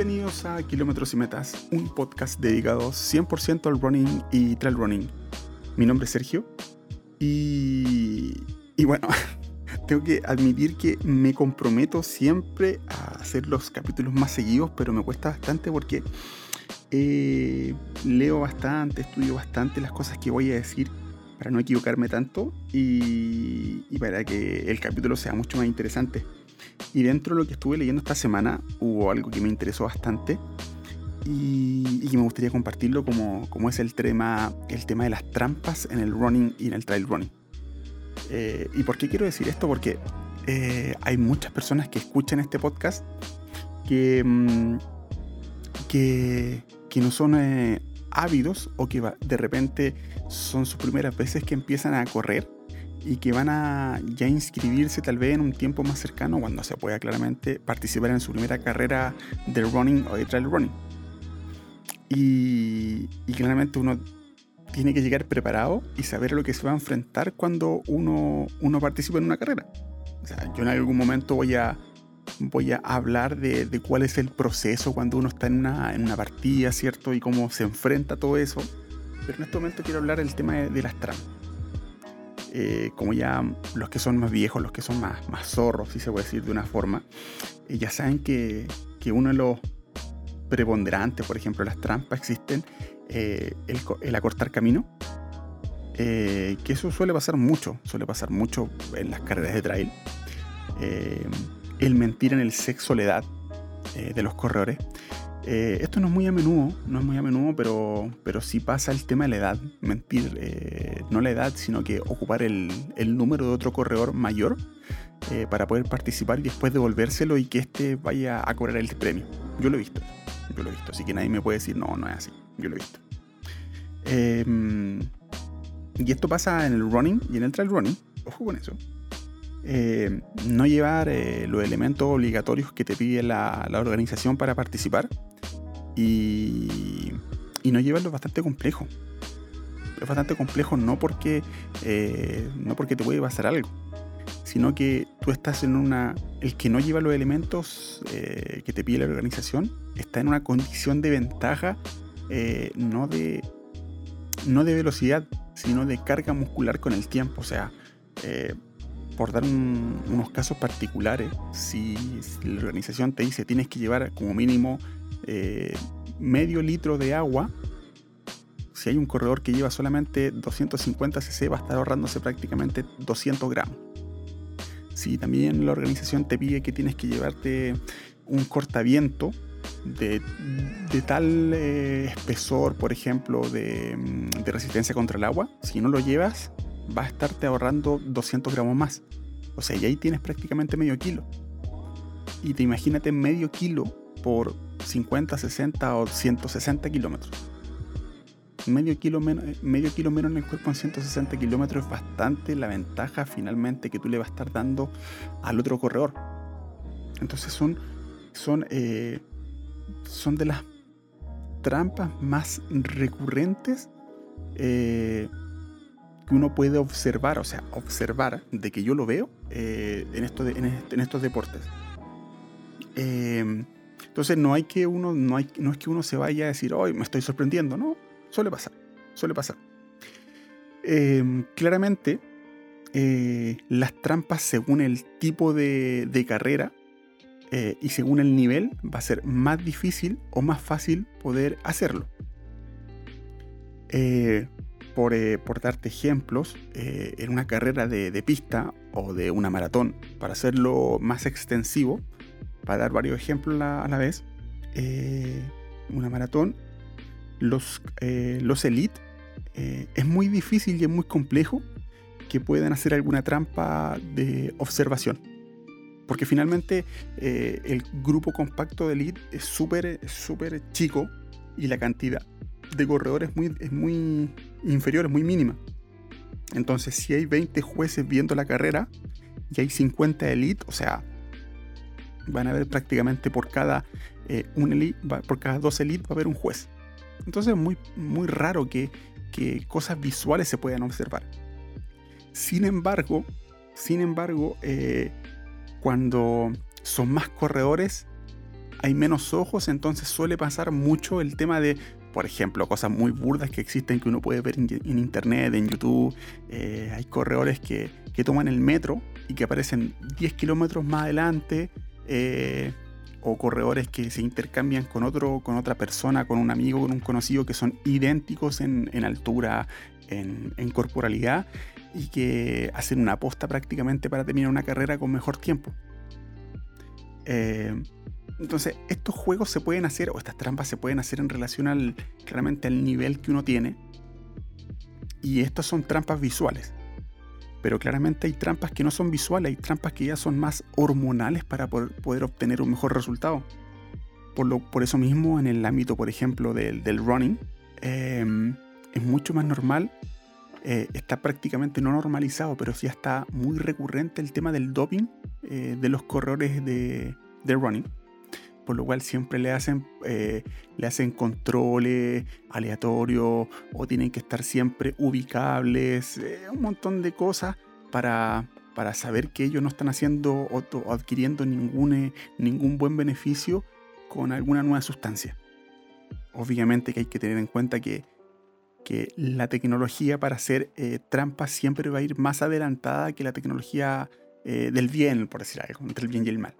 Bienvenidos a Kilómetros y Metas, un podcast dedicado 100% al running y trail running. Mi nombre es Sergio y, bueno, tengo que admitir que me comprometo siempre a hacer los capítulos más seguidos, pero me cuesta bastante porque eh, leo bastante, estudio bastante las cosas que voy a decir para no equivocarme tanto y, y para que el capítulo sea mucho más interesante. Y dentro de lo que estuve leyendo esta semana hubo algo que me interesó bastante y, que me gustaría compartirlo como, es el tema, el tema de las trampas en el running y en el trail running. Eh, ¿Y por qué quiero decir esto? Porque eh, hay muchas personas que escuchan este podcast que, mm, que, que, no son eh, ávidos o que de repente son sus primeras veces que empiezan a correr y que van a ya inscribirse tal vez en un tiempo más cercano cuando se pueda claramente participar en su primera carrera de running o de trail running. Y, claramente uno tiene que llegar preparado y saber lo que se va a enfrentar cuando uno, uno participa en una carrera. O sea, yo en algún momento voy a, voy a hablar de, cuál es el proceso cuando uno está en una, en una partida, ¿cierto? Y cómo se enfrenta todo eso. Pero en este momento quiero hablar del tema de, de las trampas. Eh, como ya los que son más viejos, los que son más, más zorros, si se puede decir de una forma, eh, ya saben que, que, uno de los preponderantes, por ejemplo, las trampas existen, eh, el, el, acortar camino, que eso suele pasar mucho, suele pasar mucho en las carreras de trail, el mentir en el sexo, la edad de los corredores. Eh, esto no es muy a menudo, no es muy a menudo, pero, pero sí pasa el tema de la edad. Mentir, eh, no la edad, sino que ocupar el, el número de otro corredor mayor eh, para poder participar y después devolvérselo y que éste vaya a cobrar el premio. Yo lo he visto, yo lo he visto, así que nadie me puede decir, no, no es así, yo lo he visto. Em, y esto pasa en el running y en el trail running, ojo con eso. no llevar los elementos obligatorios que te pide la, la organización para participar y, y no llevarlo bastante complejo. Es bastante complejo no porque, eh, no porque te puede pasar algo, sino que tú estás en una... El que no lleva los elementos eh, que te pide la organización está en una condición de ventaja eh, no, de, no de velocidad, sino de carga muscular con el tiempo. O sea, por dar unos casos particulares, si, si, la organización te dice tienes que llevar como mínimo eh, medio litro de agua, si hay un corredor que lleva solamente 250 cc, va a estar ahorrándose prácticamente 200 gramos. Si también la organización te pide que tienes que llevarte un cortaviento de, de tal eh, espesor, por ejemplo, de, mm, de, resistencia contra el agua, si no lo llevas, va a estarte ahorrando 200 gramos más. O sea, y ahí tienes prácticamente medio kilo. Y te imagínate medio kilo por 50, 60 o 160 kilómetros. Medio kilo, menos, medio kilo menos en el cuerpo en 160 kilómetros es bastante la ventaja finalmente que tú le vas a estar dando al otro corredor. Entonces son, son, eh, son de las trampas más recurrentes eh, que uno puede observar, o sea, observar de que yo lo veo eh, en, esto en, estos deportes. Eh, entonces no hay que uno, no, hay, no es que uno se vaya a decir, hoy me estoy sorprendiendo, no, suele pasar, suele pasar. Eh, claramente, eh, las trampas según el tipo de, de carrera eh, y según el nivel va a ser más difícil o más fácil poder hacerlo. Eh, por, por, darte ejemplos, en una carrera de, de pista o de una maratón, para hacerlo más extensivo, para dar varios ejemplos a la vez, eh, una maratón, los, eh, los elite eh, es muy difícil y es muy complejo que puedan hacer alguna trampa de observación. Porque finalmente eh, el grupo compacto de elite es súper súper chico y la cantidad de corredores es muy, es muy inferior, es muy mínima. Entonces, si hay 20 jueces viendo la carrera y hay 50 elite, o sea, van a haber prácticamente por cada, eh, un por cada dos elites va a haber un juez. Entonces es muy, muy raro que, que, cosas visuales se puedan observar. Sin embargo, sin embargo, eh, cuando son más corredores, hay menos ojos, entonces suele pasar mucho el tema de, por ejemplo, cosas muy burdas que existen que uno puede ver en, internet, en YouTube. Eh, hay corredores que, que, toman el metro y que aparecen 10 kilómetros más adelante. Eh, o corredores que se intercambian con otro, con otra persona, con un amigo, con un conocido, que son idénticos en, altura, en, en, corporalidad, y que hacen una aposta prácticamente para terminar una carrera con mejor tiempo. Eh, entonces, estos juegos se pueden hacer, o estas trampas se pueden hacer en relación al, claramente al nivel que uno tiene. Y estas son trampas visuales. Pero claramente hay trampas que no son visuales, hay trampas que ya son más hormonales para poder, obtener un mejor resultado. Por, lo, por, eso mismo, en el ámbito, por ejemplo, del, running, em, es mucho más normal, eh, está prácticamente no normalizado, pero sí está muy recurrente el tema del doping eh, de los corredores de, de running por lo cual siempre le hacen, eh, le hacen controles aleatorios o tienen que estar siempre ubicables, eh, un montón de cosas para, para saber que ellos no están haciendo o, adquiriendo ningún, eh, ningún buen beneficio con alguna nueva sustancia. Obviamente que hay que tener en cuenta que, que la tecnología para hacer trampas siempre va a ir más adelantada que la tecnología del bien, por decir algo, entre el bien y el mal.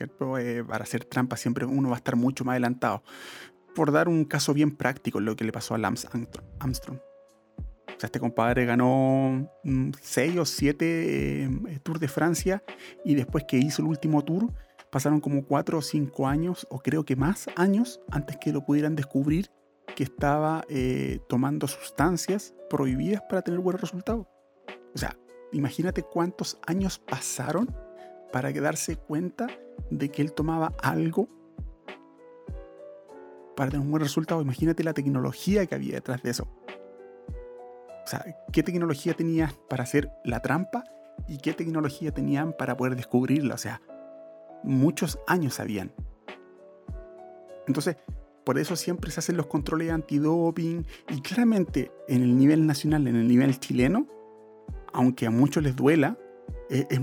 Eh, para hacer trampa siempre uno va a estar mucho más adelantado. Por dar un caso bien práctico, lo que le pasó a Lance Armstrong. O sea, este compadre ganó 6 o 7 eh, Tours de Francia y después que hizo el último tour, pasaron como 4 o 5 años, o creo que más años, antes que lo pudieran descubrir que estaba eh, tomando sustancias prohibidas para tener buenos resultados. O sea, imagínate cuántos años pasaron para darse cuenta de que él tomaba algo para tener un buen resultado. Imagínate la tecnología que había detrás de eso. O sea, ¿qué tecnología tenías para hacer la trampa y qué tecnología tenían para poder descubrirla? O sea, muchos años habían. Entonces, por eso siempre se hacen los controles antidoping y claramente en el nivel nacional, en el nivel chileno, aunque a muchos les duela, es, es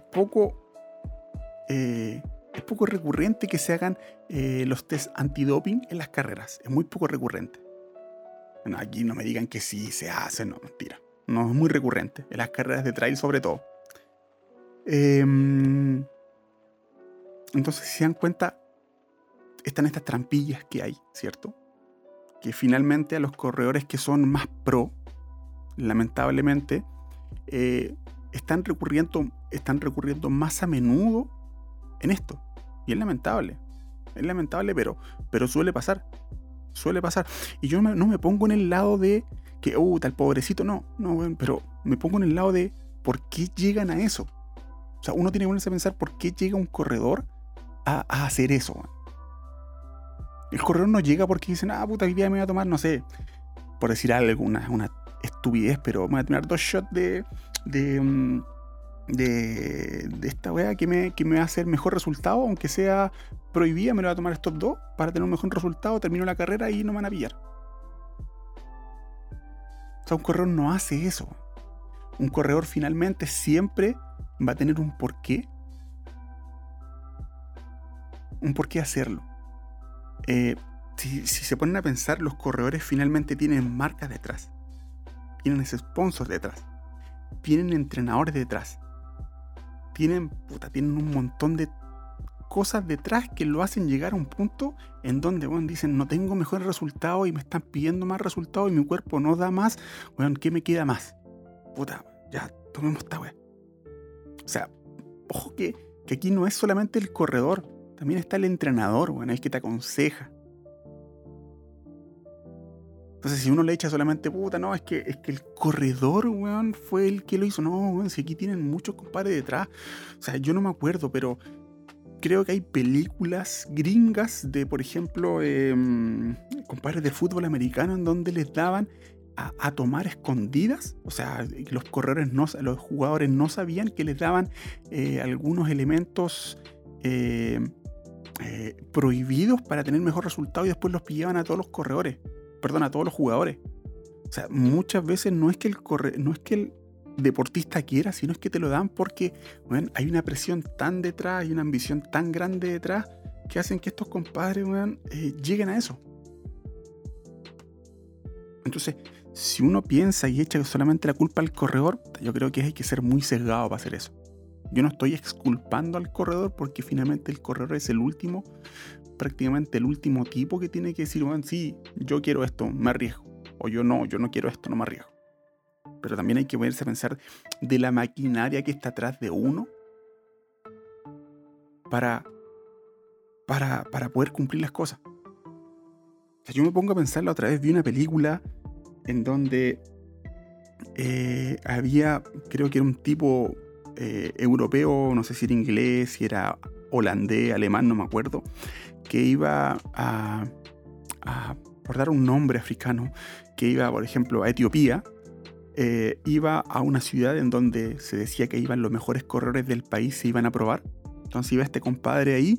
poco eh, es poco recurrente que se hagan eh, los test antidoping en las carreras. Es muy poco recurrente. Bueno, aquí no me digan que sí se hace, no, mentira. No es muy recurrente. En las carreras de trail sobre todo. Em, entonces, si se dan cuenta, están estas trampillas que hay, ¿cierto? Que finalmente a los corredores que son más pro, lamentablemente, eh, están, recurriendo, están recurriendo más a menudo en esto. Y es lamentable. Es lamentable, pero, pero suele pasar. Suele pasar. Y yo no me pongo en el lado de que, uh, tal pobrecito, no, no, pero me pongo en el lado de por qué llegan a eso. O sea, uno tiene que ponerse a pensar por qué llega un corredor a, hacer eso. El corredor no llega porque dicen, ah, puta, hoy día me voy a tomar, no sé, por decir algo, una, una estupidez, pero me voy a tomar dos shots de, de, mm, de, esta weá que me, que me va a hacer mejor resultado, aunque sea prohibida, me lo voy a tomar estos dos para tener un mejor resultado, termino la carrera y no me van a pillar. O sea, un corredor no hace eso. Un corredor finalmente siempre va a tener un porqué. Un porqué hacerlo. Eh, si, se ponen a pensar, los corredores finalmente tienen marcas detrás. Tienen ese sponsor detrás. Tienen entrenadores detrás tienen, tienen un montón de cosas detrás que lo hacen llegar a un punto en donde, bueno, dicen, no tengo mejores resultados y me están pidiendo más resultados y mi cuerpo no da más, bueno, ¿qué me queda más? Puta, ya, tomemos esta weá. O sea, ojo que, que, aquí no es solamente el corredor, también está el entrenador, bueno, es que te aconseja. Entonces, si uno le echa solamente puta, no, es que, es que el corredor, weón, fue el que lo hizo. No, weón, si aquí tienen muchos compadres detrás. O sea, yo no me acuerdo, pero creo que hay películas gringas de, por ejemplo, em, compadres de fútbol americano en donde les daban a, tomar escondidas. O sea, los corredores no, los jugadores no sabían que les daban eh, algunos elementos. Eh, eh, prohibidos para tener mejor resultado y después los pillaban a todos los corredores perdón, a todos los jugadores. O sea, muchas veces no es que el corre, no es que deportista quiera, sino es que te lo dan porque hay una presión tan detrás, hay una ambición tan grande detrás que hacen que estos compadres eh, lleguen a eso. Entonces, si uno piensa y echa solamente la culpa al corredor, yo creo que hay que ser muy sesgado para hacer eso. Yo no estoy exculpando al corredor porque finalmente el corredor es el último, prácticamente el último tipo que tiene que decir, bueno, sí, yo quiero esto, me arriesgo. O yo no, yo no quiero esto, no me arriesgo. Pero también hay que ponerse a pensar de la maquinaria que está atrás de uno para, para, para poder cumplir las cosas. Yo me pongo a pensar la otra vez, vi una película en donde eh, había, creo que era un tipo eh, europeo, no sé si era inglés, si era holandés, alemán, no me acuerdo, que iba a, por dar un nombre africano, que iba, por ejemplo, a Etiopía, eh, iba a una ciudad en donde se decía que iban los mejores corredores del país, se iban a probar. Entonces iba este compadre ahí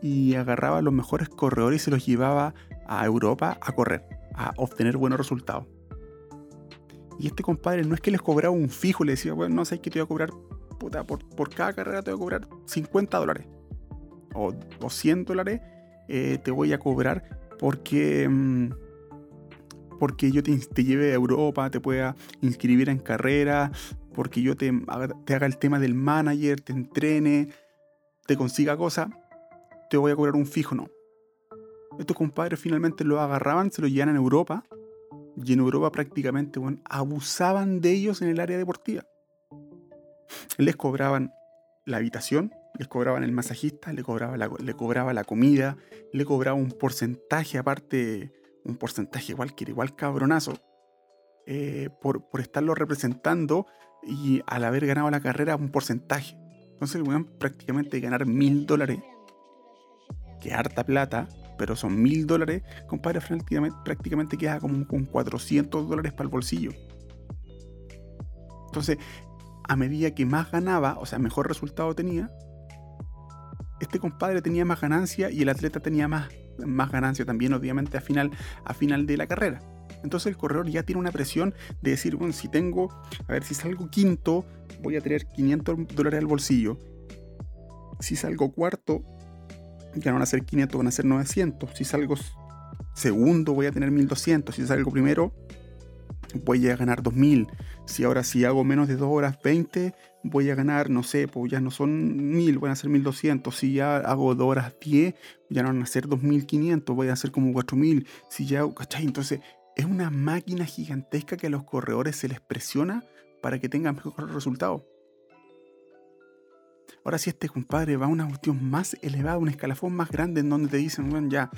y agarraba los mejores corredores y se los llevaba a Europa a correr, a obtener buenos resultados. Y este compadre no es que les cobraba un fijo, le decía, bueno, no sé qué te voy a cobrar, puta, por, por cada carrera te voy a cobrar 50 dólares o, 100 dólares, eh, te voy a cobrar porque, mm, porque yo te, te, lleve a Europa, te pueda inscribir en carrera, porque yo te, te haga el tema del manager, te entrene, te consiga cosas, te voy a cobrar un fijo, no. Estos compadres finalmente lo agarraban, se lo llevan a Europa y en Europa prácticamente bueno, abusaban de ellos en el área deportiva. Les cobraban la habitación, les cobraban el masajista, le cobraba la, le cobraba la comida, le cobraba un porcentaje aparte, un porcentaje igual que igual cabronazo, eh, por, por, estarlo representando y al haber ganado la carrera un porcentaje. Entonces, bueno, prácticamente ganar mil dólares, que harta plata, pero son mil dólares, compadre, prácticamente, prácticamente queda como con 400 dólares para el bolsillo. Entonces, a medida que más ganaba, o sea, mejor resultado tenía, este compadre tenía más ganancia y el atleta tenía más, más ganancia también, obviamente, a final, a final de la carrera. Entonces el corredor ya tiene una presión de decir, bueno, si tengo, a ver, si salgo quinto, voy a tener 500 dólares al bolsillo. Si salgo cuarto, ya no van a ser 500, van a ser 900. Si salgo segundo, voy a tener 1200. Si salgo primero, voy a ganar 2000. Si ahora si hago menos de 2 horas 20, voy a ganar, no sé, pues ya no son 1000, van a ser 1200. Si ya hago 2 horas 10, ya no van a ser 2500, voy a hacer como 4000. Si ya, ¿cachai? Entonces, es una máquina gigantesca que a los corredores se les presiona para que tengan mejores resultados. Ahora si este compadre va a una cuestión más elevada, un escalafón más grande en donde te dicen, bueno, ya,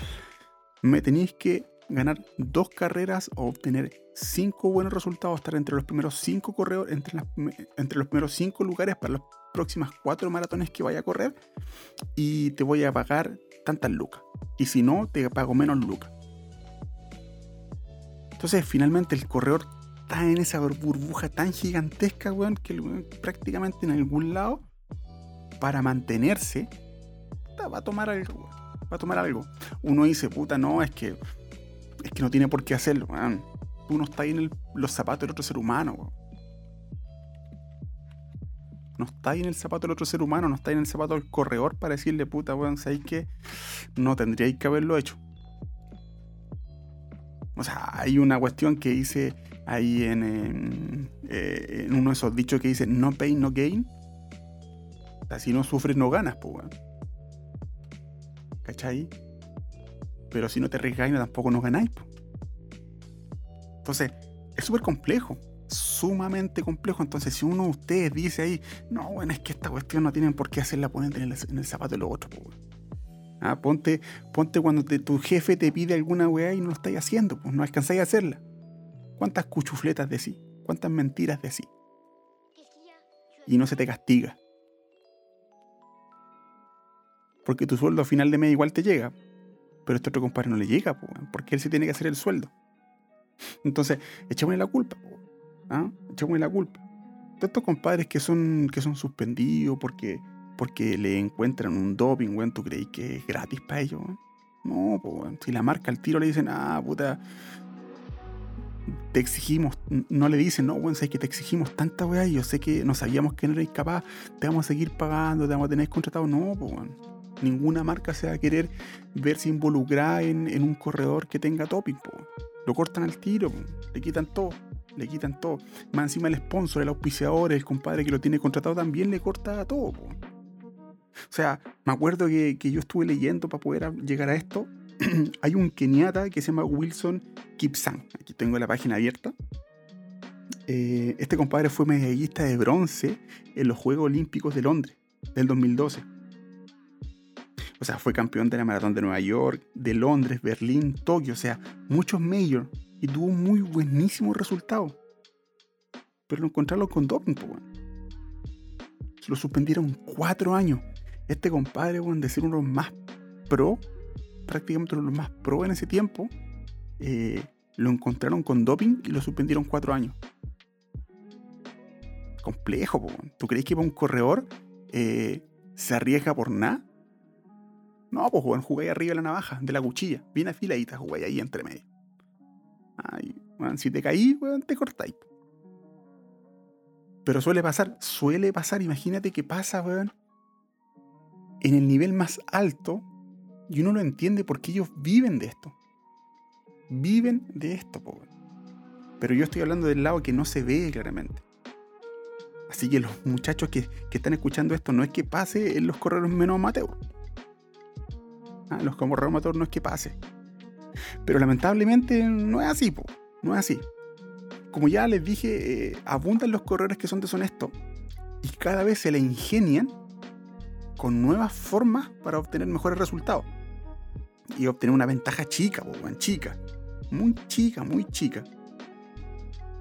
me tenéis que ganar dos carreras o obtener cinco buenos resultados, estar entre los primeros cinco corredores, entre, los primeros cinco lugares para las próximas cuatro maratones que vaya a correr y te voy a pagar tantas lucas. Y si no, te pago menos lucas. Entonces, finalmente el corredor está en esa burbuja tan gigantesca, weón, que prácticamente en algún lado, para mantenerse, va a tomar algo, va a tomar algo. Uno dice, puta, no, es que es que no tiene por qué hacerlo, Uno está ahí en los zapatos del otro ser humano, No está ahí en el zapato del otro ser humano, no está ahí en el zapato del corredor para decirle, puta, weón, ¿sabéis que no tendríais que haberlo hecho? O sea, hay una cuestión que dice ahí en, eh, uno de esos dichos que dice no pain, no gain. O sea, si no sufres, no ganas, pues, weón. ¿Cachai? Pero si no te arriesgáis, tampoco nos ganáis. Entonces, es súper complejo. Sumamente complejo. Entonces, si uno de ustedes dice ahí, no, bueno, es que esta cuestión no tienen por qué hacerla poner en el, zapato de los otros, ah, ponte, ponte cuando tu jefe te pide alguna weá y no lo estáis haciendo, pues no alcanzáis a hacerla. ¿Cuántas cuchufletas de sí? ¿Cuántas mentiras de sí? Y no se te castiga. Porque tu sueldo a final de mes igual te llega pero este otro compadre no le llega, porque él sí tiene que hacer el sueldo. Entonces, echémosle la culpa, ¿ah? echémosle la culpa. Todos estos compadres que son, que son suspendidos porque, porque le encuentran un doping, weón, ¿tú crees que es gratis para ellos? No, si la marca al tiro le dicen, ah, puta, te exigimos, no le dicen, no, bueno, sé que te exigimos tanta weá yo sé que no sabíamos que no eres capaz, te vamos a seguir pagando, te vamos a tener contratado. No, pues, ninguna marca se va a querer verse involucrada en, un corredor que tenga topic, Lo cortan al tiro, le quitan todo, le quitan todo. Más encima el sponsor, el auspiciador, el compadre que lo tiene contratado también le corta todo, O sea, me acuerdo que, que yo estuve leyendo para poder llegar a esto hay un keniata que se llama Wilson Kipsang. Aquí tengo la página abierta. Eh, este compadre fue medallista de bronce en los Juegos Olímpicos de Londres del 2012. O sea, fue campeón de la maratón de Nueva York, de Londres, Berlín, Tokio, o sea, muchos majors y tuvo muy buenísimos resultados. Pero lo encontraron con doping, pues, Lo suspendieron cuatro años. Este compadre, bueno, de ser uno de los más pro, prácticamente los más pro en ese tiempo, eh, lo encontraron con doping y lo suspendieron cuatro años. Complejo, ¿tú crees que para un corredor eh, se arriesga por nada? No, pues jugáis jugáis arriba de la navaja, de la cuchilla, bien afiladita, jugáis ahí entre medio. Ay, si te caí, te cortáis. Pero suele pasar, suele pasar, imagínate que pasa, weón, en el nivel más alto y uno lo entiende porque ellos viven de esto. Viven de esto, pobre. Pero yo estoy hablando del lado que no se ve claramente. Así que los muchachos que, están escuchando esto no es que pase en los corredores menos amateur. Los amateur no es que pase. Pero lamentablemente no es así, po. no es así. Como ya les dije, eh, abundan los corredores que son deshonestos y cada vez se le ingenian con nuevas formas para obtener mejores resultados. Y obtener una ventaja chica, chica. Muy chica, muy chica.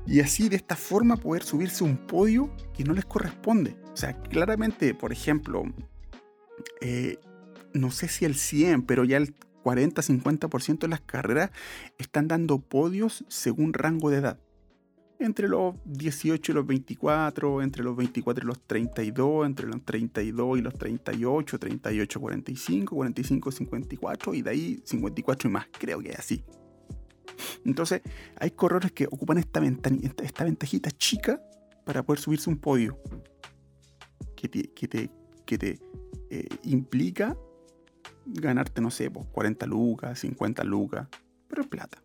Y así de esta forma poder subirse un podio que no les corresponde. O sea, claramente, por ejemplo, eh, no sé si el 100, pero ya el 40-50% de las carreras están dando podios según rango de edad entre los 18 y los 24, entre los 24 y los 32, entre los 32 y los 38, 38, 45, 45, 54 y de ahí 54 y más. Creo que es así. Entonces, hay corredores que ocupan esta, esta ventajita chica para poder subirse un podio que te, que te, que te eh, implica ganarte, no sé, 40 lucas, 50 lucas, pero es plata.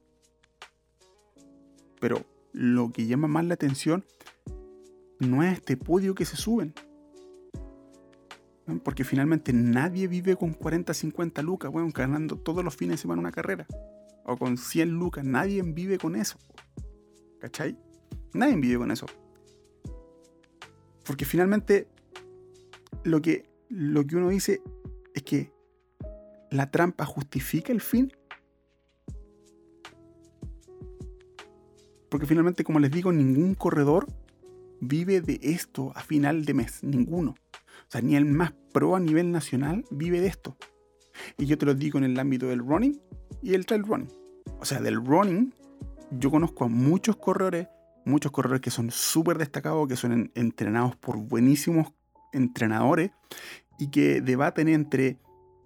Pero lo que llama más la atención no es este podio que se suben. Porque finalmente nadie vive con 40, 50 lucas, bueno, ganando todos los fines de semana una carrera. O con 100 lucas. Nadie vive con eso. ¿Cachai? Nadie vive con eso. Porque finalmente lo que, lo que uno dice es que la trampa justifica el fin. Porque finalmente, como les digo, ningún corredor vive de esto a final de mes. Ninguno. O sea, ni el más pro a nivel nacional vive de esto. Y yo te lo digo en el ámbito del running y el trail running. O sea, del running, yo conozco a muchos corredores, muchos corredores que son súper destacados, que son entrenados por buenísimos entrenadores y que debaten entre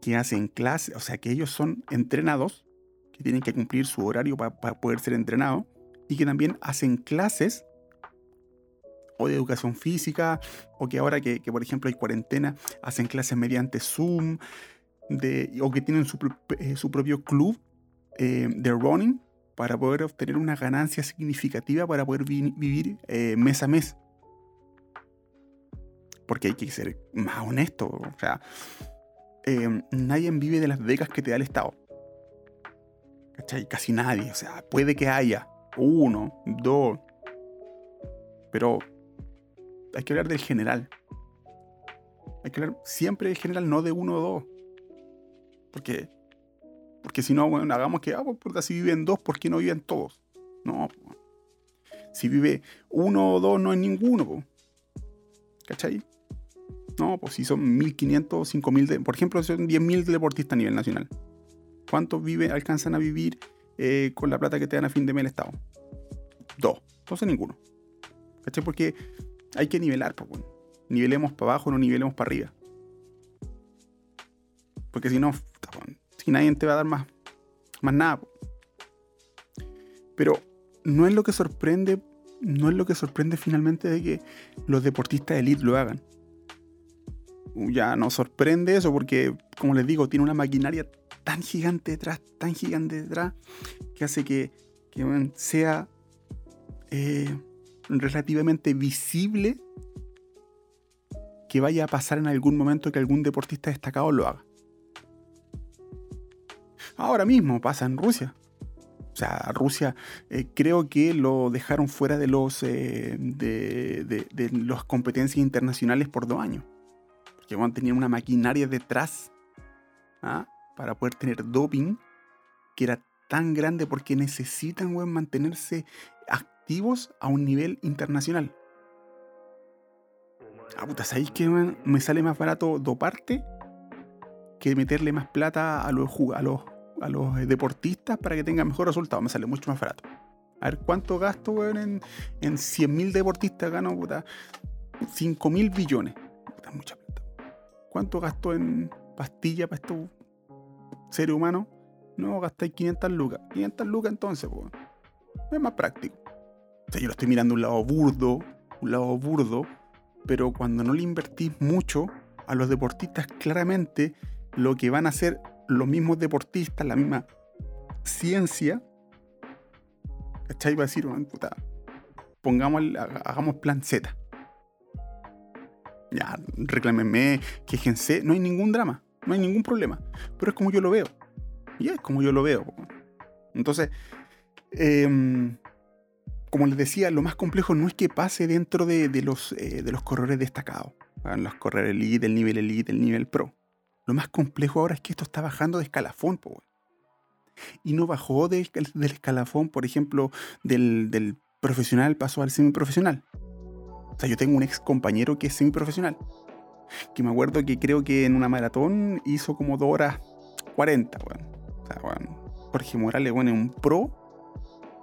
que hacen clases, o sea, que ellos son entrenados, que tienen que cumplir su horario para poder ser entrenados, y que también hacen clases o de educación física, o que ahora que, por ejemplo hay cuarentena, hacen clases mediante Zoom, o que tienen su, eh, propio club eh, de running para poder obtener una ganancia significativa para poder vivir eh, mes a mes. Porque hay que ser más honesto. O sea, nadie vive de las becas que te da el Estado. ¿Cachai? Casi nadie. O sea, puede que haya uno, dos. Pero hay que hablar del general. Hay que hablar siempre del general, no de uno o dos. Porque, porque si no, bueno, hagamos que, ah, pues, si viven dos, ¿por qué no viven todos? No. Si vive uno o dos, no es ninguno. ¿Cachai? No, pues si son 1500, 5000, por ejemplo, son 10.000 deportistas a nivel nacional. ¿Cuántos vive, alcanzan a vivir eh, con la plata que te dan a fin de mes el Estado. Dos. Entonces ninguno. ¿Cachai? Porque hay que nivelar, pues, bueno. Nivelemos para abajo, no nivelemos para arriba. Porque si no, si nadie te va a dar más, más nada. Pero no es lo que sorprende, no es lo que sorprende finalmente de que los deportistas de elite lo hagan. Ya no sorprende eso porque, como les digo, tiene una maquinaria tan gigante detrás, tan gigante detrás, que hace que, sea eh, relativamente visible que vaya a pasar en algún momento que algún deportista destacado lo haga. Ahora mismo pasa en Rusia. O sea, Rusia eh, creo que lo dejaron fuera de los eh, de, las competencias internacionales por dos años. Van a tener una maquinaria detrás ¿ah? para poder tener doping que era tan grande porque necesitan mantenerse activos a un nivel internacional. Ah, puta, ¿sabéis que me sale más barato doparte que meterle más plata a los, a los a los eh, deportistas para que tengan mejor resultado. Me sale mucho más barato. A ver cuánto gasto, weón, en, en 100.000 deportistas gano, puta, 5.000 billones. Puta, mucha plata. ¿Cuánto gasto en pastillas para estos seres humanos? No, gastáis 500 lucas. 500 lucas entonces, weón. Es más práctico. O sea, yo lo estoy mirando un lado burdo, un lado burdo, pero cuando no le invertís mucho a los deportistas, claramente lo que van a hacer los mismos deportistas, la misma ciencia, ¿cachai? Va a decir, puta, pongamos, hagamos plan Z. Ya, reclámenme, quejense, no hay ningún drama, no hay ningún problema. Pero es como yo lo veo. Y es como yo lo veo. Entonces, em, como les decía, lo más complejo no es que pase dentro de, los, eh, de los corredores destacados. Los corredores elite, el nivel elite, el nivel pro. Lo más complejo ahora es que esto está bajando de escalafón, Y no bajó del escalafón, por ejemplo, del, profesional pasó al semiprofesional. Sea, yo tengo un ex compañero que es semiprofesional. Que me acuerdo que creo que en una maratón hizo como 2 horas 40, weón. O sea, bueno, Jorge Morales, bueno, es un pro.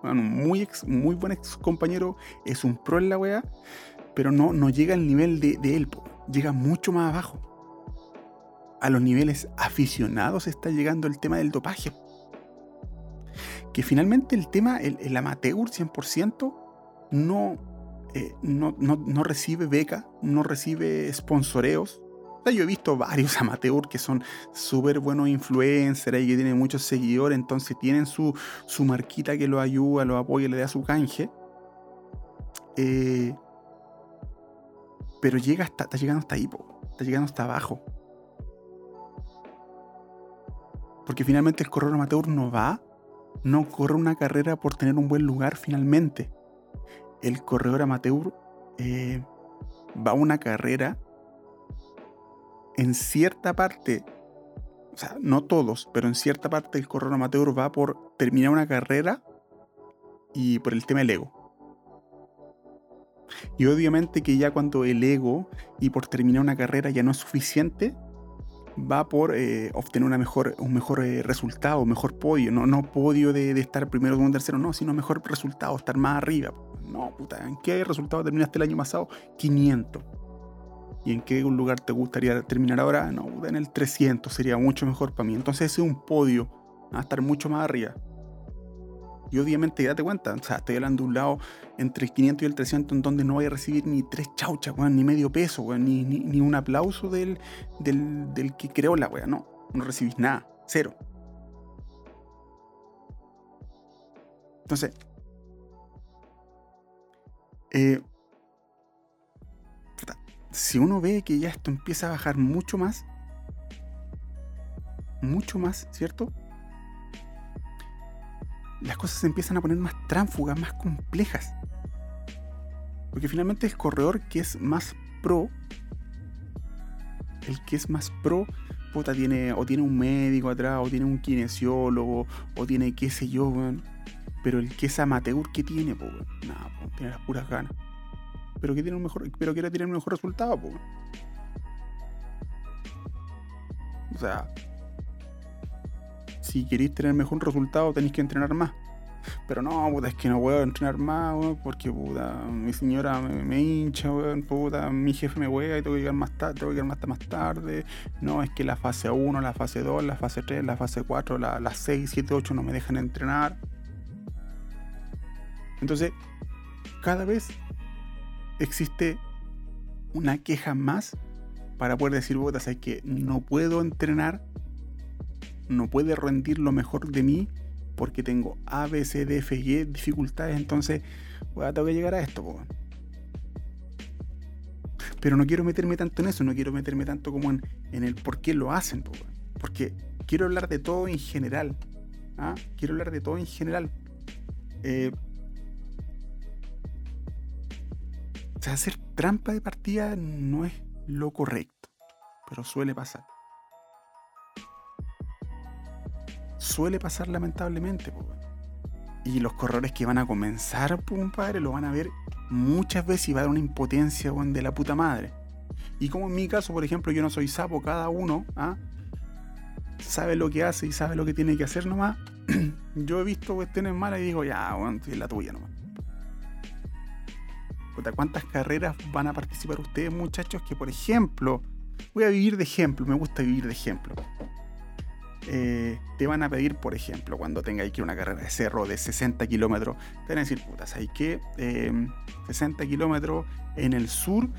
Bueno, muy, muy buen ex compañero. Es un pro en la weá. Pero no, no llega al nivel de, él, llega mucho más abajo a los niveles aficionados está llegando el tema del dopaje. Que finalmente el tema, el, amateur 100%, no, eh, no, no, recibe beca, no recibe sponsoreos. yo he visto varios amateurs que son súper buenos influencers y que tienen muchos seguidores, entonces tienen su, su marquita que lo ayuda, lo apoya, le da su canje. Eh, pero llega hasta, está llegando hasta ahí, está llegando hasta abajo. Porque finalmente el corredor amateur no va, no corre una carrera por tener un buen lugar finalmente. El corredor amateur eh, va a una carrera en cierta parte, o sea, no todos, pero en cierta parte el corredor amateur va por terminar una carrera y por el tema del ego. Y obviamente que ya cuando el ego y por terminar una carrera ya no es suficiente, va por eh, obtener una mejor, un mejor eh, resultado, mejor podio. No, no podio de, estar primero o un tercero, no, sino mejor resultado, estar más arriba. No, puta, ¿en qué resultado terminaste el año pasado? 500. ¿Y en qué lugar te gustaría terminar ahora? No, puta, en el 300 sería mucho mejor para mí. Entonces ese es un podio, a estar mucho más arriba. Y obviamente, date cuenta, o sea, estoy hablando de un lado entre el 500 y el 300 en donde no voy a recibir ni tres chauchas, ni medio peso, ni, ni, un aplauso del, del, que creó la weá, no. No recibís nada, cero. Entonces, eh, si uno ve que ya esto empieza a bajar mucho más, mucho más, ¿cierto? las cosas se empiezan a poner más tránfugas, más complejas. Porque finalmente el corredor que es más pro, el que es más pro, puta, tiene, o tiene un médico atrás, o tiene un kinesiólogo, o tiene qué sé yo, Pero el que es amateur, ¿qué tiene, po, Nada, tiene las puras ganas. Pero que tiene un mejor, pero quiere tener un mejor resultado, po. O sea, si queréis tener mejor resultado tenéis que entrenar más. Pero no, puta, es que no puedo entrenar más, porque puta, mi señora me, hincha, puta, mi jefe me hueva y tengo que llegar más tarde, tengo que llegar hasta más tarde. No, es que la fase 1, la fase 2, la fase 3, la fase 4, la, 6, 7, 8 no me dejan entrenar. Entonces, cada vez existe una queja más para poder decir, botas, es que no puedo entrenar, no puede rendir lo mejor de mí porque tengo A, B, C, D, F, Y dificultades, entonces, a tengo que llegar a esto, Pero no quiero meterme tanto en eso, no quiero meterme tanto como en, el por qué lo hacen, porque quiero hablar de todo en general. ¿ah? Quiero hablar de todo en general. Eh, o sea, hacer trampa de partida no es lo correcto, pero suele pasar. Suele pasar lamentablemente. Y los corredores que van a comenzar, padre, lo van a ver muchas veces y va a dar una impotencia de la puta madre. Y como en mi caso, por ejemplo, yo no soy sapo, cada uno ¿ah? sabe lo que hace y sabe lo que tiene que hacer nomás. yo he visto cuestiones malas y digo, ya, bueno, es la tuya nomás. ¿Cuántas carreras van a participar ustedes, muchachos? Que, por ejemplo, voy a vivir de ejemplo, me gusta vivir de ejemplo. Eh, te van a pedir, por ejemplo, cuando tengáis que ir a una carrera de cerro de 60 kilómetros, te van a decir, putas, hay que 60 kilómetros en el sur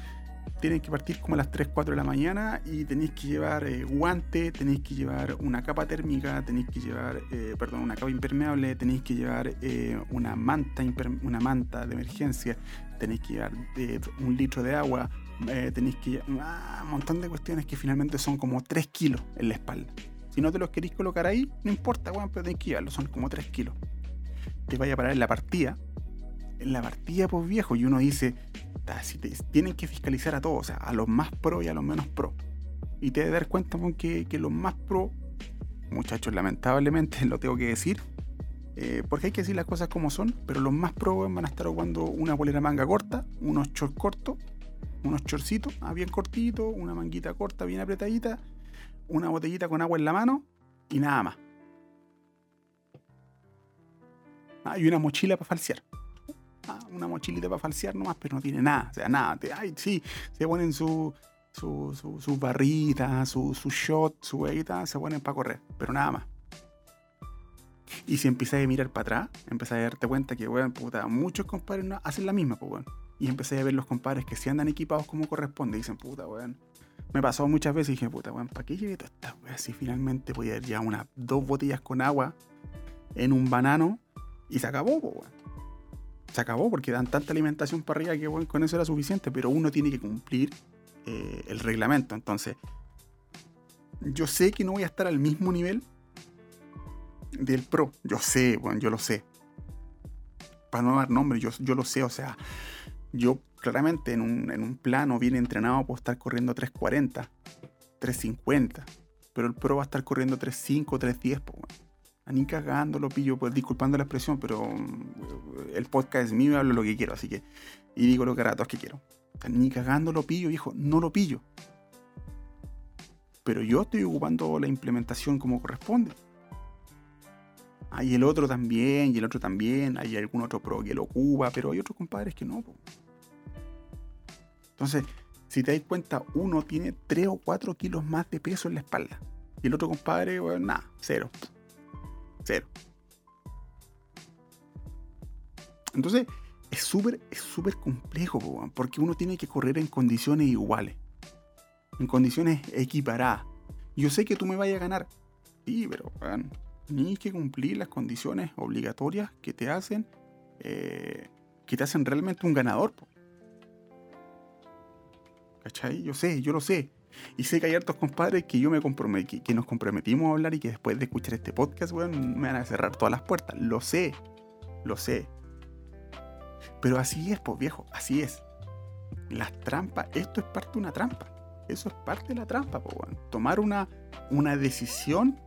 tienen que partir como a las 3, 4 de la mañana y tenéis que llevar eh, guante, tenéis que llevar una capa térmica, tenéis que llevar, eh, perdón, una capa impermeable, tenéis que llevar eh, una, manta una manta de emergencia, tenéis que llevar un litro de agua, tenéis que llevar ah, un montón de cuestiones que finalmente son como 3 kilos en la espalda. Si no te los queréis colocar ahí, no importa, bueno, pero tenéis que llevarlo, son como 3 kilos. Te vaya a parar en la partida, en la partida, pues viejo, y uno dice, si tienen que fiscalizar a todos, o sea, a los más pro y a los menos pro. Y te debes dar cuenta que, los más pro, muchachos, lamentablemente lo tengo que decir, eh, porque hay que decir las cosas como son, pero los más pro van a estar jugando una bolera manga corta, unos shorts cortos, unos chorcitos ah, bien cortitos, una manguita corta bien apretadita, una botellita con agua en la mano y nada más. Ah, y una mochila para falsear una mochilita para falsear nomás, pero no tiene nada. O sea, nada. ay, sí, se ponen su, su, su, sus barritas, su, su shot, su se ponen para correr, pero nada más. Y si empezáis a mirar para atrás, empezáis a darte cuenta que, weón, muchos compadres no hacen la misma, pues. Y empezáis a ver los compadres que se andan equipados como corresponde. Dicen, puta, weón. Me pasó muchas veces y dije, puta, weón, ¿para qué llevé toda esta? Si finalmente podía ir ya unas dos botellas con agua en un banano y se acabó, pues, se acabó porque dan tanta alimentación para arriba que bueno, con eso era suficiente, pero uno tiene que cumplir eh, el reglamento. Entonces, yo sé que no voy a estar al mismo nivel del pro. Yo sé, bueno, yo lo sé. Para no dar nombre, yo, yo lo sé. O sea, yo claramente en un, en un plano bien entrenado puedo estar corriendo 340, 350. Pero el pro va a estar corriendo 35, 310, pues bueno ni cagando lo pillo, pues disculpando la expresión, pero mm, el podcast es mío y hablo lo que quiero, así que. Y digo lo que que quiero. ni cagando lo pillo, hijo, no lo pillo. Pero yo estoy ocupando la implementación como corresponde. Hay el otro también, y el otro también, hay algún otro pro que lo ocupa, pero hay otros compadres que no. Entonces, si te das cuenta, uno tiene 3 o 4 kilos más de peso en la espalda. Y el otro compadre, bueno, nada, cero. Cero. Entonces, es súper es súper complejo, porque uno tiene que correr en condiciones iguales, en condiciones equiparadas. Yo sé que tú me vayas a ganar, sí, pero bueno, tienes que cumplir las condiciones obligatorias que te hacen, eh, que te hacen realmente un ganador. ¿Cachai? Yo sé, yo lo sé. Y sé que hay hartos compadres que yo me comprometí, que nos comprometimos a hablar y que después de escuchar este podcast, weón, me van a cerrar todas las puertas. Lo sé, lo sé. Pero así es, pues viejo, así es. Las trampas, esto es parte de una trampa. Eso es parte de la trampa, pues, weón. Tomar una, una decisión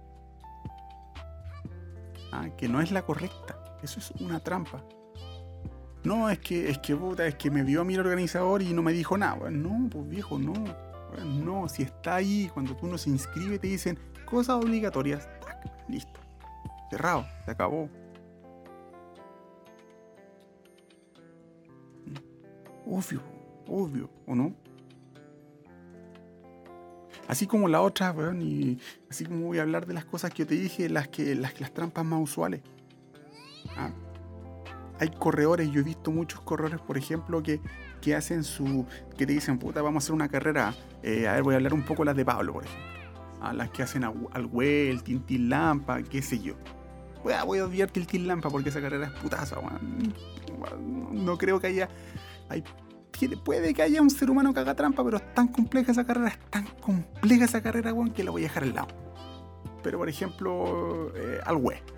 ah, que no es la correcta. Eso es una trampa. No, es que, es que, puta, es que me vio a mí el organizador y no me dijo nada. No, pues viejo, no no, si está ahí, cuando tú no se inscribe, te dicen cosas obligatorias. listo. Cerrado, se acabó. Obvio, obvio, ¿o no? Así como la otra, y así como voy a hablar de las cosas que yo te dije, las que las, las trampas más usuales. ¿Ah? hay corredores, yo he visto muchos corredores, por ejemplo, que, que hacen su. que te dicen, puta, vamos a hacer una carrera. Eh, a ver, voy a hablar un poco las de Pablo, por ejemplo. A las que hacen al Well, Tintin Lampa, qué sé yo. Voy a, odiar Tintin Lampa porque esa carrera es putaza, No creo que haya. Hay, puede que haya un ser humano que haga trampa, pero es tan compleja esa carrera, es tan compleja esa carrera, weón, que la voy a dejar al lado. Pero por ejemplo, eh, al Well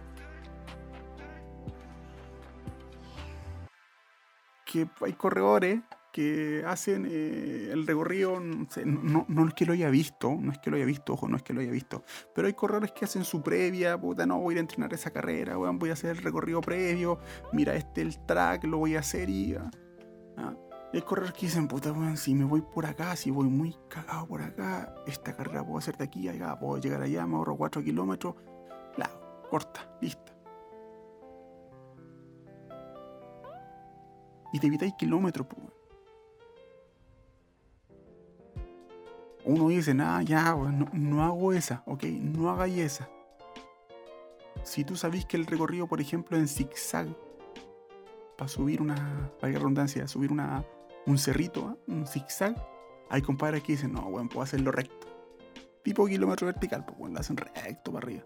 hay corredores que hacen eh, el recorrido, no, es que lo haya visto, no es que lo haya visto, ojo, no es que lo haya visto, pero hay corredores que hacen su previa, puta, no, voy a entrenar esa carrera, voy a hacer el recorrido previo, mira este el track, lo voy a hacer y... Ah, ah. hay corredores que dicen, puta, si me voy por acá, si voy muy cagado por acá, esta carrera puedo hacer de aquí a allá, puedo llegar allá, me ahorro 4 kilómetros, la corta, lista. Y te evitáis kilómetros. Pues. Uno dice, nada, ya, no, hago esa, ok, no hagáis esa. Si tú sabéis que el recorrido, por ejemplo, en zigzag, para subir una, para redundancia, subir una, un cerrito, ¿ah? un zigzag, hay compadres que dicen, no, bueno, puedo hacerlo recto. Tipo kilómetro vertical, pues lo hacen recto para arriba.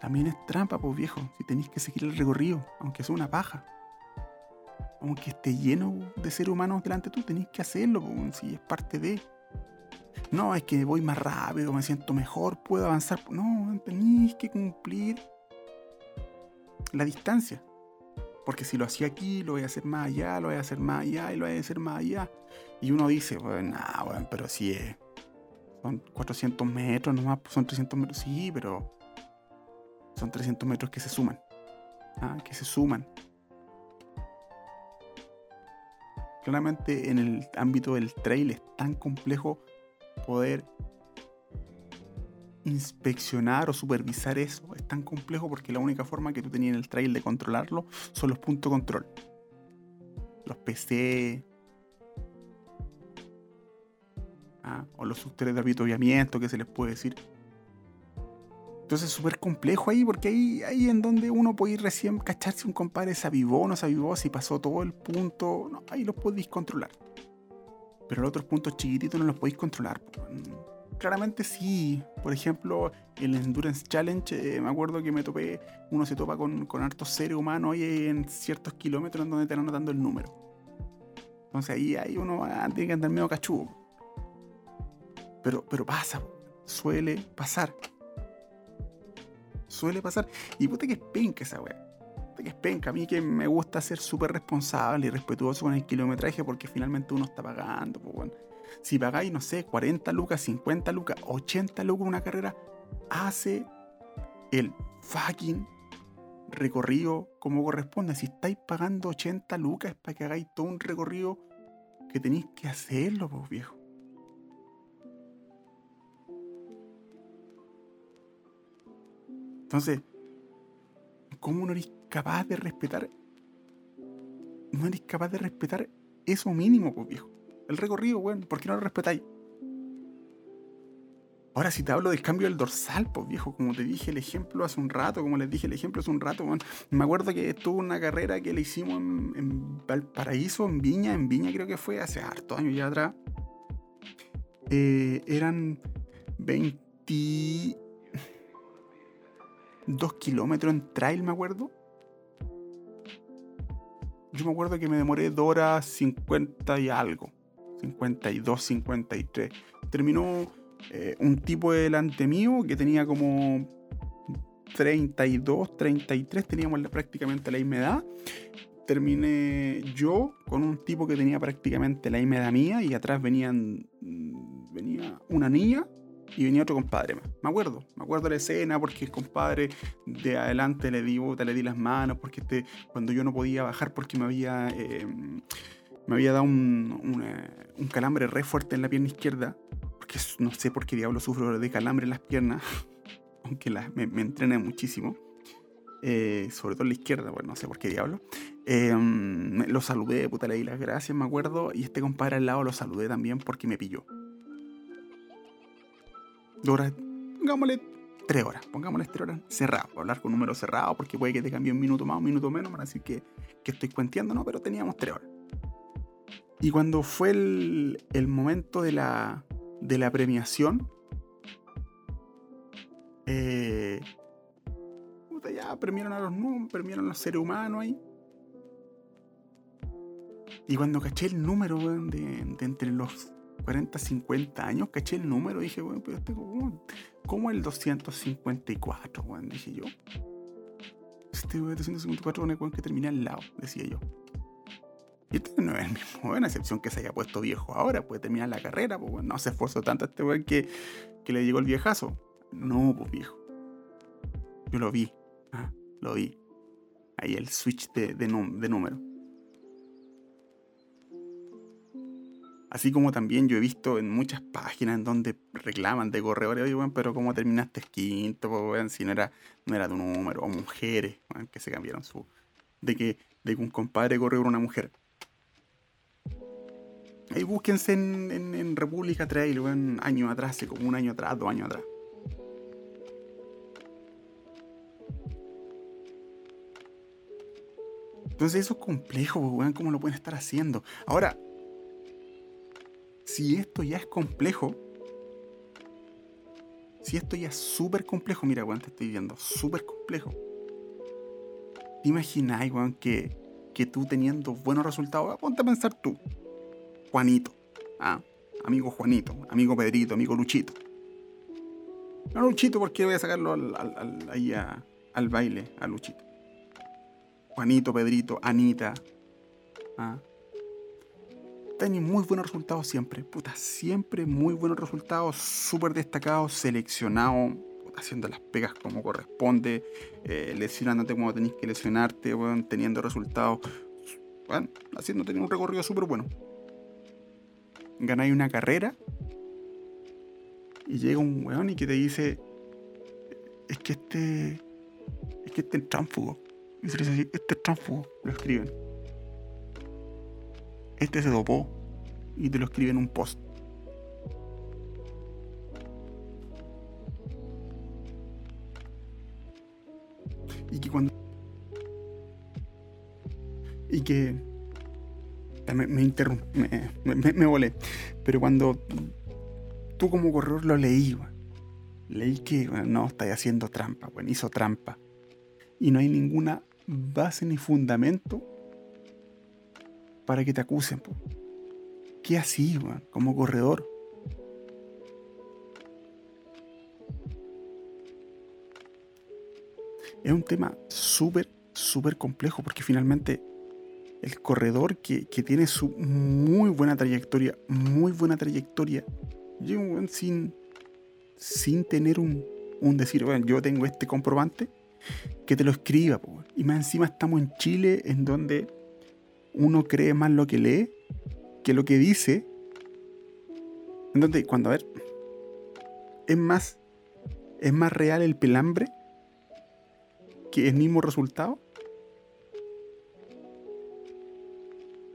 También es trampa, pues viejo, si tenéis que seguir el recorrido, aunque sea una paja aunque esté lleno de seres humanos delante tú, tenés que hacerlo, si es parte de. No, es que voy más rápido, me siento mejor, puedo avanzar. No, tenéis que cumplir la distancia. Porque si lo hacía aquí, lo voy a hacer más allá, lo voy a hacer más allá y lo voy a hacer más allá. Y uno dice, bueno, bueno pero si es. Son 400 metros nomás, son 300 metros. Sí, pero. Son 300 metros que se suman. ¿ah? Que se suman. Claramente en el ámbito del trail es tan complejo poder inspeccionar o supervisar eso. Es tan complejo porque la única forma que tú tenías en el trail de controlarlo son los puntos control. Los PC. Ah, o los subtores de avituallamiento que se les puede decir. Entonces es súper complejo ahí, porque ahí, ahí en donde uno puede ir recién cacharse un compadre se avivó, no se avivó, si pasó todo el punto, no, ahí los podéis controlar. Pero los otros puntos chiquititos no los podéis controlar. Claramente sí, por ejemplo, el Endurance Challenge, eh, me acuerdo que me topé, uno se topa con, con hartos seres humanos ahí en ciertos kilómetros en donde te van anotando el número. Entonces ahí, ahí uno tiene que andar medio cachudo. Pero, pero pasa, suele pasar suele pasar. Y puta que es penca esa weá. Puta que es penca. A mí que me gusta ser súper responsable y respetuoso con el kilometraje porque finalmente uno está pagando. Pues, bueno. Si pagáis, no sé, 40 lucas, 50 lucas, 80 lucas una carrera, hace el fucking recorrido como corresponde. Si estáis pagando 80 lucas para que hagáis todo un recorrido que tenéis que hacerlo, pues viejo. Entonces, ¿cómo no eres capaz de respetar? No eres capaz de respetar eso mínimo, pues viejo. El recorrido, bueno, ¿por qué no lo respetáis? Ahora, si te hablo del cambio del dorsal, pues viejo, como te dije el ejemplo hace un rato, como les dije el ejemplo hace un rato, bueno, me acuerdo que estuvo una carrera que le hicimos en, Valparaíso, en Viña, en Viña creo que fue, hace hartos años ya atrás. Eh, eran 20, dos kilómetros en trail, me acuerdo. Yo me acuerdo que me demoré 2 horas 50 y algo. 52, 53. Terminó eh, un tipo delante mío que tenía como 32, 33. Teníamos prácticamente la misma edad. Terminé yo con un tipo que tenía prácticamente la misma edad mía y atrás venían, mm, venía una niña y venía otro compadre más. Me acuerdo, me acuerdo la escena porque el compadre de adelante le di le di las manos, porque este, cuando yo no podía bajar porque me había, eh, me había dado un, un, calambre re fuerte en la pierna izquierda, porque no sé por qué diablo sufro de calambre en las piernas, aunque me, me entrena muchísimo. Eh, sobre todo en la izquierda, bueno, no sé por qué diablo. Eh, lo saludé, puta, le di las gracias, me acuerdo, y este compadre al lado lo saludé también porque me pilló. Dora, pongámosle tres horas. Pongámosle tres horas cerrado. Hablar con número cerrado porque puede que te cambie un minuto más, un minuto menos. Para decir que, que estoy cuenteando, ¿no? Pero teníamos tres horas. Y cuando fue el, el momento de la, de la premiación, eh, ya premiaron a los números, premiaron a los seres humanos ahí. Y cuando caché el número, de, entre los 40, 50 años, caché el número, dije, bueno, pero este, ¿cómo, el 254, weón? Dije yo. Este weón 254 es que termina al lado, decía yo. Y este no es el mismo weón, excepción que se haya puesto viejo ahora, puede terminar la carrera, pues no se esforzó tanto a este weón que, que le llegó el viejazo. No, pues viejo. Yo lo vi, ah, lo vi. Ahí el switch de, de número. Así como también yo he visto en muchas páginas en donde reclaman de corredores, oye, pero ¿cómo terminaste quinto? Pues, si no era, no era tu número, o mujeres, que se cambiaron su. De que, de un compadre corrió por una mujer. Ahí búsquense en, en, República Trail, weón, años atrás, como un año atrás, dos años atrás. Entonces eso es complejo, weón, cómo lo pueden estar haciendo. Ahora, si esto ya es complejo, si esto ya es súper complejo, mira, weón, te estoy viendo, súper complejo. ¿Te imagináis, weón, que, que tú teniendo buenos resultados, ponte a pensar tú, Juanito, ah, amigo Juanito, amigo Pedrito, amigo Luchito. No Luchito porque voy a sacarlo ahí al baile, a Luchito. Juanito, Pedrito, Anita. ¿ah? Tienen muy buenos resultados siempre. Puta, siempre muy buenos resultados, súper destacados, seleccionados, haciendo las pegas como corresponde, eh, lesionándote como tenés que lesionarte, teniendo resultados, bueno, haciendo tener un recorrido súper bueno. Ganáis una carrera y llega un weón y que te dice, es que este, es que este es tránfugo. Y se dice este es tránfugo, lo escriben este se dopó y te lo escribe en un post. Y que cuando... Y que... Me, me me, me, volé. Pero cuando tú como corredor lo leí, leí que no, estáis haciendo trampa, bueno, hizo trampa. Y no hay ninguna base ni fundamento para que te acusen. ¿Qué así, como corredor? Es un tema súper, súper complejo porque finalmente el corredor que, tiene su muy buena trayectoria, muy buena trayectoria, llega sin, sin tener un, un decir, bueno, yo tengo este comprobante, que te lo escriba. Y más encima estamos en Chile, en donde uno cree más lo que lee que lo que dice. Entonces, cuando a ver, es más, es más real el pelambre que el mismo resultado.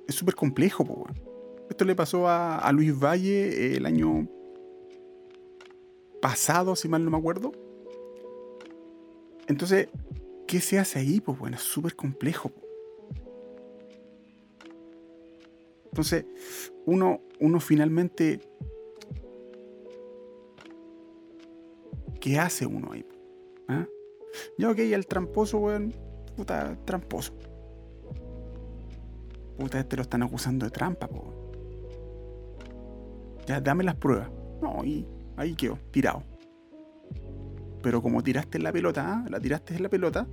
Es súper complejo, po, Esto le pasó a, Luis Valle el año pasado, si mal no me acuerdo. Entonces, ¿qué se hace ahí? Pues bueno, es súper complejo. Entonces, uno, uno finalmente... ¿Qué hace uno ahí? ¿Ah? Ya, ok, el tramposo, weón, puta, tramposo. Puta, este lo están acusando de trampa, po. Ya, dame las pruebas. No, y ahí quedó, tirado. Pero como tiraste en la pelota, ¿ah? la tiraste en la pelota,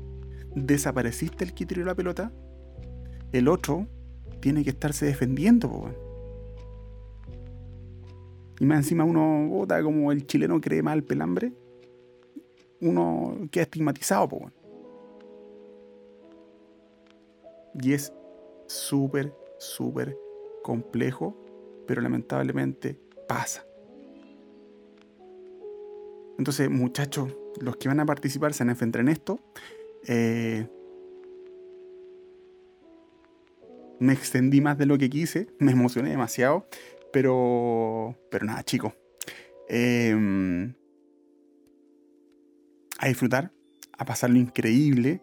desapareciste el que tiró la pelota, el otro tiene que estarse defendiendo, Y más encima uno vota como el chileno cree mal pelambre, uno queda estigmatizado, po, Y es súper, súper complejo, pero lamentablemente pasa. Entonces, muchachos, los que van a participar se van a enfrentar en esto. Eh, me extendí más de lo que quise, me emocioné demasiado, pero, pero nada, chicos. Em, a disfrutar, a pasarlo increíble.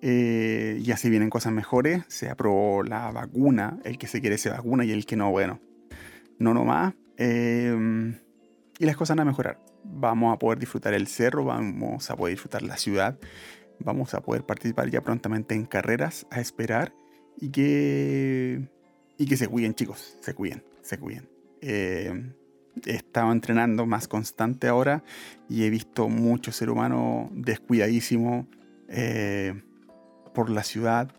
Eh, ya si vienen cosas mejores, se aprobó la vacuna, el que se quiere se vacuna y el que no, bueno, no nomás. Eh, y las cosas van a mejorar. Vamos a poder disfrutar el cerro, vamos a poder disfrutar la ciudad, vamos a poder participar ya prontamente en carreras, a esperar y que, y que se cuiden chicos, se cuiden, se cuiden. Eh, he estado entrenando más constante ahora y he visto mucho ser humano descuidadísimo eh, por la ciudad.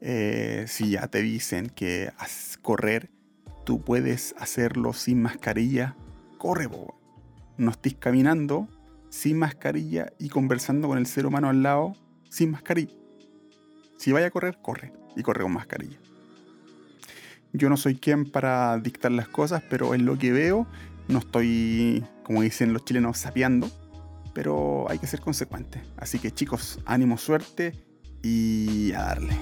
Eh, si ya te dicen que correr, tú puedes hacerlo sin mascarilla, corre, bobo no estés caminando sin mascarilla y conversando con el ser humano al lado sin mascarilla. Si vaya a correr, corre y corre con mascarilla. Yo no soy quien para dictar las cosas, pero en lo que veo no estoy, como dicen los chilenos, sapeando, pero hay que ser consecuente. Así que chicos, ánimo, suerte y a darle.